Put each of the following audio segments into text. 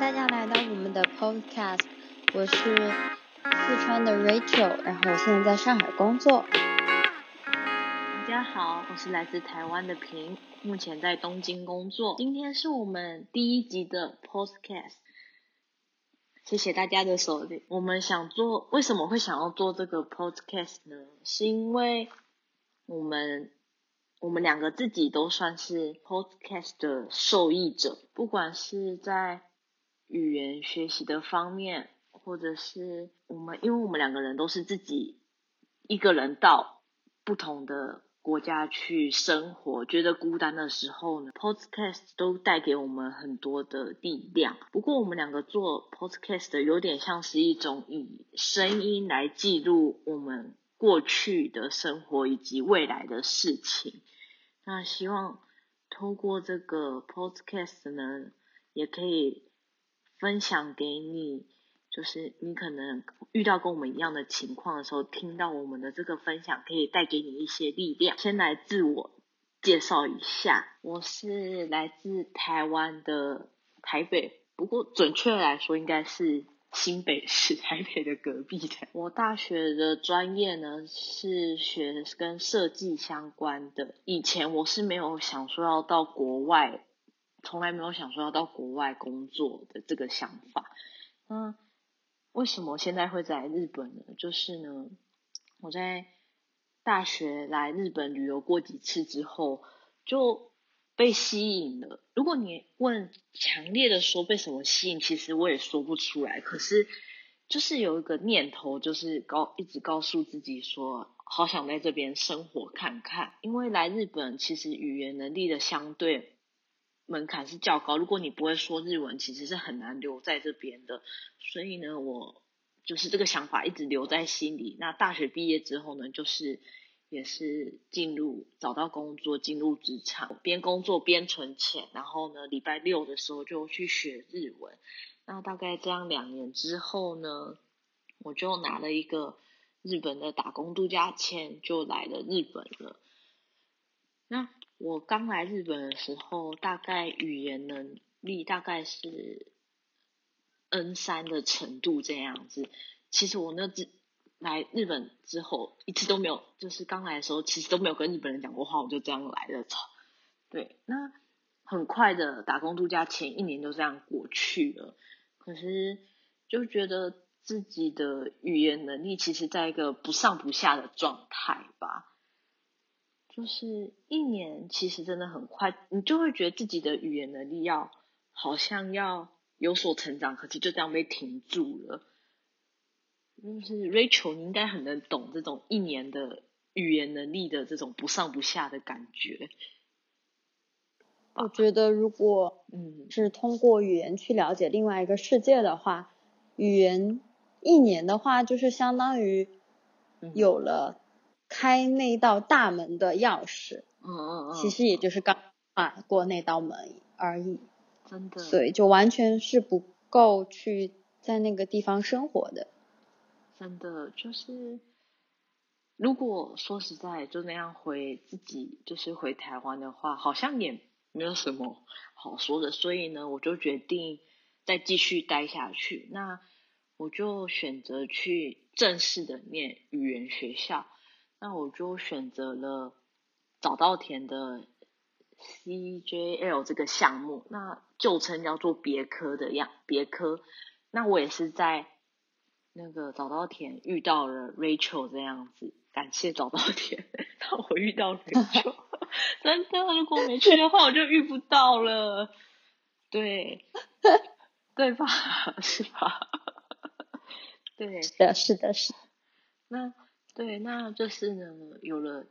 大家来到我们的 Podcast，我是四川的 Rachel，然后我现在在上海工作。大家好，我是来自台湾的平，目前在东京工作。今天是我们第一集的 Podcast，谢谢大家的收听。我们想做，为什么会想要做这个 Podcast 呢？是因为我们。我们两个自己都算是 podcast 的受益者，不管是在语言学习的方面，或者是我们，因为我们两个人都是自己一个人到不同的国家去生活，觉得孤单的时候呢，podcast 都带给我们很多的力量。不过我们两个做 podcast 有点像是一种以声音来记录我们过去的生活以及未来的事情。那希望透过这个 podcast 呢，也可以分享给你，就是你可能遇到跟我们一样的情况的时候，听到我们的这个分享，可以带给你一些力量。先来自我介绍一下，我是来自台湾的台北，不过准确来说应该是。新北市台北的隔壁的。我大学的专业呢是学跟设计相关的。以前我是没有想说要到国外，从来没有想说要到国外工作的这个想法。那为什么现在会在日本呢？就是呢，我在大学来日本旅游过几次之后，就。被吸引了。如果你问强烈的说被什么吸引，其实我也说不出来。可是就是有一个念头，就是告一直告诉自己说，好想在这边生活看看。因为来日本其实语言能力的相对门槛是较高，如果你不会说日文，其实是很难留在这边的。所以呢，我就是这个想法一直留在心里。那大学毕业之后呢，就是。也是进入找到工作，进入职场，边工作边存钱，然后呢，礼拜六的时候就去学日文。那大概这样两年之后呢，我就拿了一个日本的打工度假签，就来了日本了。那我刚来日本的时候，大概语言能力大概是 N 三的程度这样子。其实我那只。来日本之后一次都没有，就是刚来的时候其实都没有跟日本人讲过话，我就这样来了。对，那很快的打工度假前一年就这样过去了。可是就觉得自己的语言能力其实在一个不上不下的状态吧。就是一年其实真的很快，你就会觉得自己的语言能力要好像要有所成长，可是就这样被停住了。就是 Rachel，你应该很能懂这种一年的语言能力的这种不上不下的感觉。我觉得如果嗯是通过语言去了解另外一个世界的话，语言一年的话就是相当于有了开那道大门的钥匙。嗯嗯嗯。其实也就是刚跨过那道门而已。真的。对，就完全是不够去在那个地方生活的。真的就是，如果说实在就那样回自己就是回台湾的话，好像也没有什么好说的。所以呢，我就决定再继续待下去。那我就选择去正式的念语言学校。那我就选择了早稻田的 CJL 这个项目，那旧称叫做别科的样别科。那我也是在。那个早稻田遇到了 Rachel 这样子，感谢早稻田 让我遇到 Rachel，真的，如果没去的话，我就遇不到了，对，对吧？是吧？对，是的，是的，是。那对，那就是呢，有了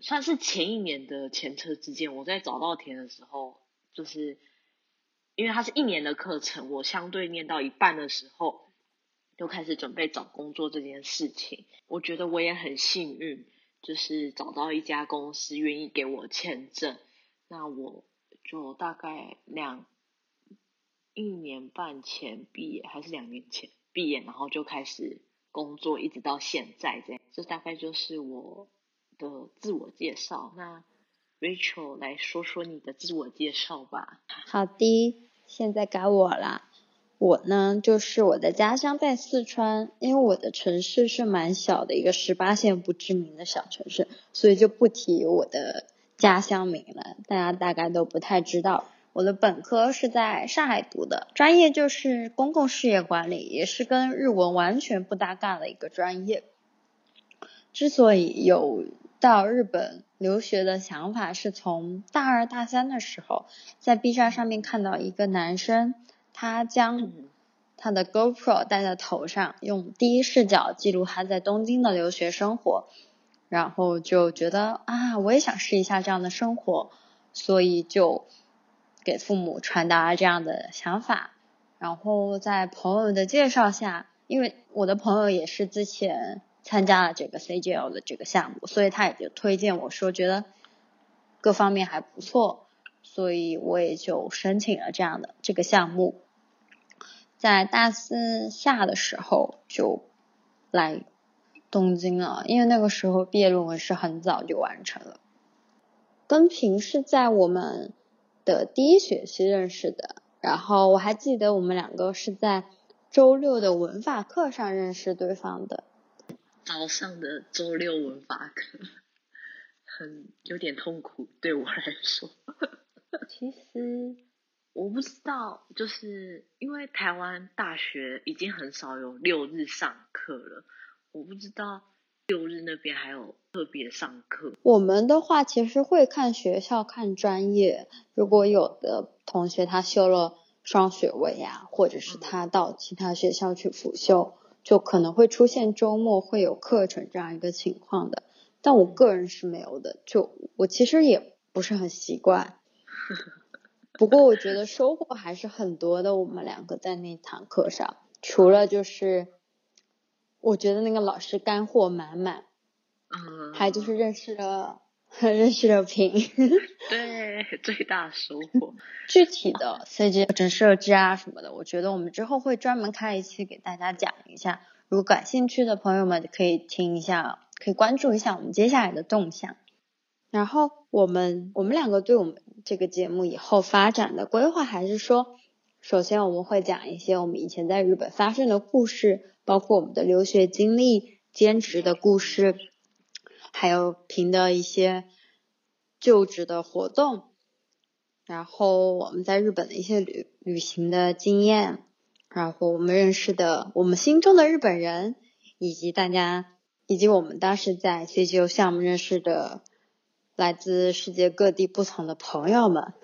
算是前一年的前车之鉴。我在早稻田的时候，就是因为它是一年的课程，我相对念到一半的时候。就开始准备找工作这件事情，我觉得我也很幸运，就是找到一家公司愿意给我签证，那我就大概两一年半前毕业，还是两年前毕业，然后就开始工作，一直到现在这样。这大概就是我的自我介绍。那 Rachel 来说说你的自我介绍吧。好的，现在该我了。我呢，就是我的家乡在四川，因为我的城市是蛮小的一个十八线不知名的小城市，所以就不提我的家乡名了，大家大概都不太知道。我的本科是在上海读的，专业就是公共事业管理，也是跟日文完全不搭嘎的一个专业。之所以有到日本留学的想法，是从大二大三的时候，在 B 站上面看到一个男生，他将他的 GoPro 戴在头上，用第一视角记录他在东京的留学生活，然后就觉得啊，我也想试一下这样的生活，所以就给父母传达这样的想法，然后在朋友的介绍下，因为我的朋友也是之前。参加了这个 CGL 的这个项目，所以他也就推荐我说觉得各方面还不错，所以我也就申请了这样的这个项目。在大四下的时候就来东京了，因为那个时候毕业论文是很早就完成了。跟平是在我们的第一学期认识的，然后我还记得我们两个是在周六的文法课上认识对方的。早上的周六文法课很有点痛苦，对我来说。其实我不知道，就是因为台湾大学已经很少有六日上课了，我不知道六日那边还有特别上课。我们的话其实会看学校看专业，如果有的同学他修了双学位呀，或者是他到其他学校去辅修。就可能会出现周末会有课程这样一个情况的，但我个人是没有的。就我其实也不是很习惯，不过我觉得收获还是很多的。我们两个在那堂课上，除了就是我觉得那个老师干货满满，嗯，还就是认识了。认识了平，对，最大收获。具体的 CG 整设置啊什么的，我觉得我们之后会专门开一期给大家讲一下。如果感兴趣的朋友们可以听一下，可以关注一下我们接下来的动向。然后我们我们两个对我们这个节目以后发展的规划，还是说，首先我们会讲一些我们以前在日本发生的故事，包括我们的留学经历、兼职的故事。还有评的一些就职的活动，然后我们在日本的一些旅旅行的经验，然后我们认识的我们心中的日本人，以及大家以及我们当时在 CGO 项目认识的来自世界各地不同的朋友们。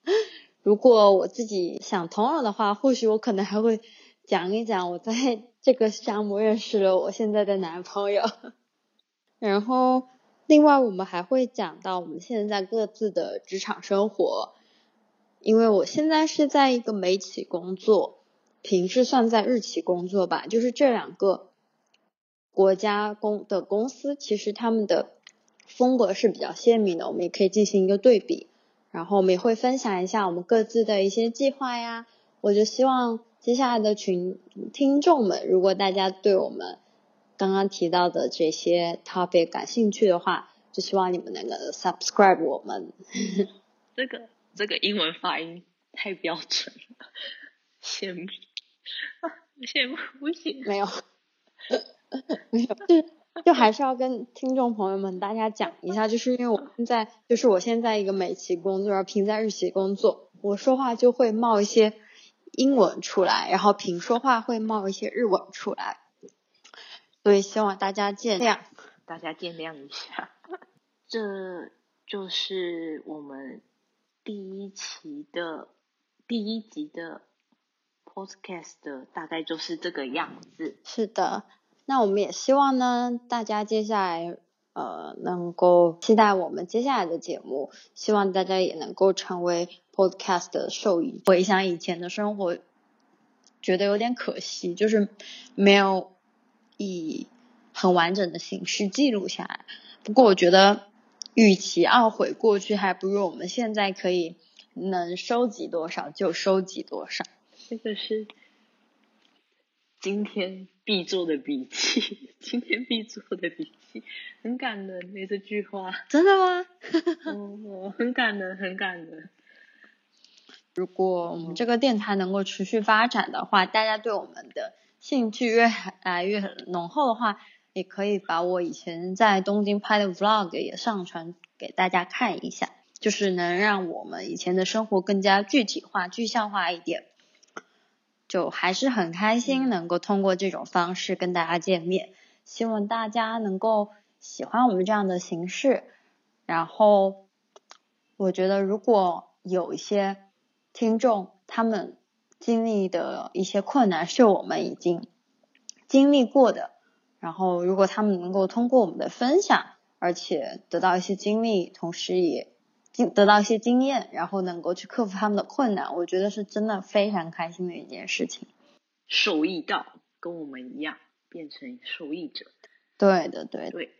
如果我自己想通了的话，或许我可能还会讲一讲我在这个项目认识了我现在的男朋友。然后，另外我们还会讲到我们现在各自的职场生活，因为我现在是在一个美企工作，平时算在日企工作吧，就是这两个国家公的公司，其实他们的风格是比较鲜明的，我们也可以进行一个对比。然后我们也会分享一下我们各自的一些计划呀。我就希望接下来的群听众们，如果大家对我们。刚刚提到的这些 topic 感兴趣的话，就希望你们能够 subscribe 我们。这个这个英文发音太标准了，羡慕，羡慕不行。没有，没有，就就还是要跟听众朋友们大家讲一下，就是因为我现在就是我现在一个美企工作，然后平在日企工作，我说话就会冒一些英文出来，然后平说话会冒一些日文出来。所以希望大家见谅，大家见谅一下。这就是我们第一期的第一集的 podcast 的大概就是这个样子。是的，那我们也希望呢，大家接下来呃能够期待我们接下来的节目，希望大家也能够成为 podcast 的受益。回想以前的生活，觉得有点可惜，就是没有。以很完整的形式记录下来。不过我觉得，与其懊悔过去，还不如我们现在可以能收集多少就收集多少。这个是今天必做的笔记，今天必做的笔记，很感人诶，这句话。真的吗？哦，很感人，很感人。如果我们这个电台能够持续发展的话，大家对我们的兴趣越来越浓厚的话，也可以把我以前在东京拍的 vlog 也上传给大家看一下，就是能让我们以前的生活更加具体化、具象化一点。就还是很开心能够通过这种方式跟大家见面，希望大家能够喜欢我们这样的形式。然后，我觉得如果有一些听众他们经历的一些困难是我们已经经历过的，然后如果他们能够通过我们的分享，而且得到一些经历，同时也经得到一些经验，然后能够去克服他们的困难，我觉得是真的非常开心的一件事情。受益到跟我们一样变成受益者，对的，对对，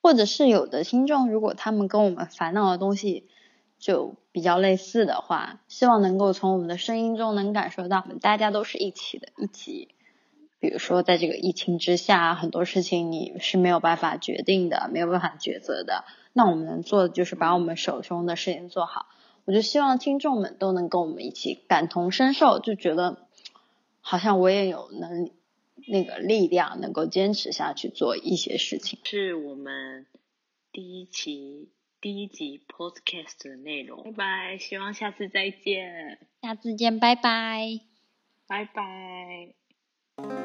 或者是有的听众，如果他们跟我们烦恼的东西。就比较类似的话，希望能够从我们的声音中能感受到，我们大家都是一起的，一起。比如说，在这个疫情之下，很多事情你是没有办法决定的，没有办法抉择的。那我们能做的就是把我们手中的事情做好。我就希望听众们都能跟我们一起感同身受，就觉得好像我也有能那个力量，能够坚持下去做一些事情。是我们第一期。第一集 podcast 的内容，拜拜，希望下次再见，下次见，拜拜，拜拜。